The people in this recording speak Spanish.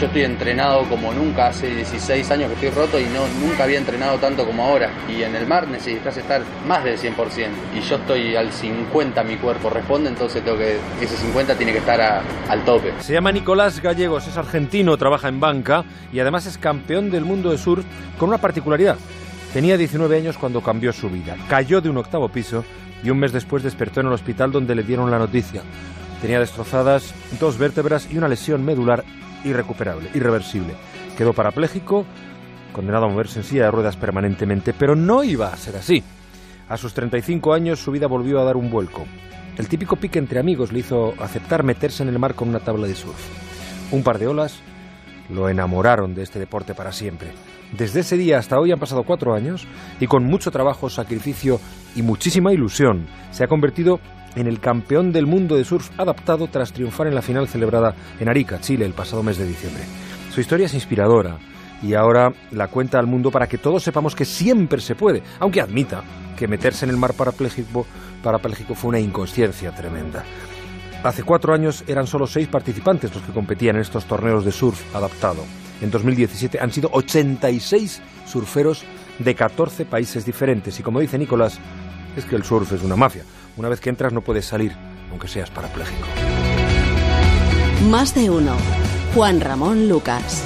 Yo estoy entrenado como nunca, hace 16 años que estoy roto y no, nunca había entrenado tanto como ahora. Y en el mar necesitas estar más del 100%. Y yo estoy al 50, mi cuerpo responde, entonces tengo que, ese 50 tiene que estar al tope. Se llama Nicolás Gallegos, es argentino, trabaja en banca y además es campeón del mundo de surf con una particularidad. Tenía 19 años cuando cambió su vida. Cayó de un octavo piso y un mes después despertó en el hospital donde le dieron la noticia. Tenía destrozadas dos vértebras y una lesión medular irrecuperable, irreversible. Quedó parapléjico, condenado a moverse en silla de ruedas permanentemente, pero no iba a ser así. A sus 35 años su vida volvió a dar un vuelco. El típico pique entre amigos le hizo aceptar meterse en el mar con una tabla de surf. Un par de olas lo enamoraron de este deporte para siempre. Desde ese día hasta hoy han pasado cuatro años y con mucho trabajo, sacrificio y muchísima ilusión se ha convertido en el campeón del mundo de surf adaptado tras triunfar en la final celebrada en Arica, Chile, el pasado mes de diciembre. Su historia es inspiradora y ahora la cuenta al mundo para que todos sepamos que siempre se puede, aunque admita que meterse en el mar parapléjico, parapléjico fue una inconsciencia tremenda. Hace cuatro años eran solo seis participantes los que competían en estos torneos de surf adaptado. En 2017 han sido 86 surferos de 14 países diferentes. Y como dice Nicolás, es que el surf es una mafia. Una vez que entras no puedes salir, aunque seas parapléjico. Más de uno. Juan Ramón Lucas.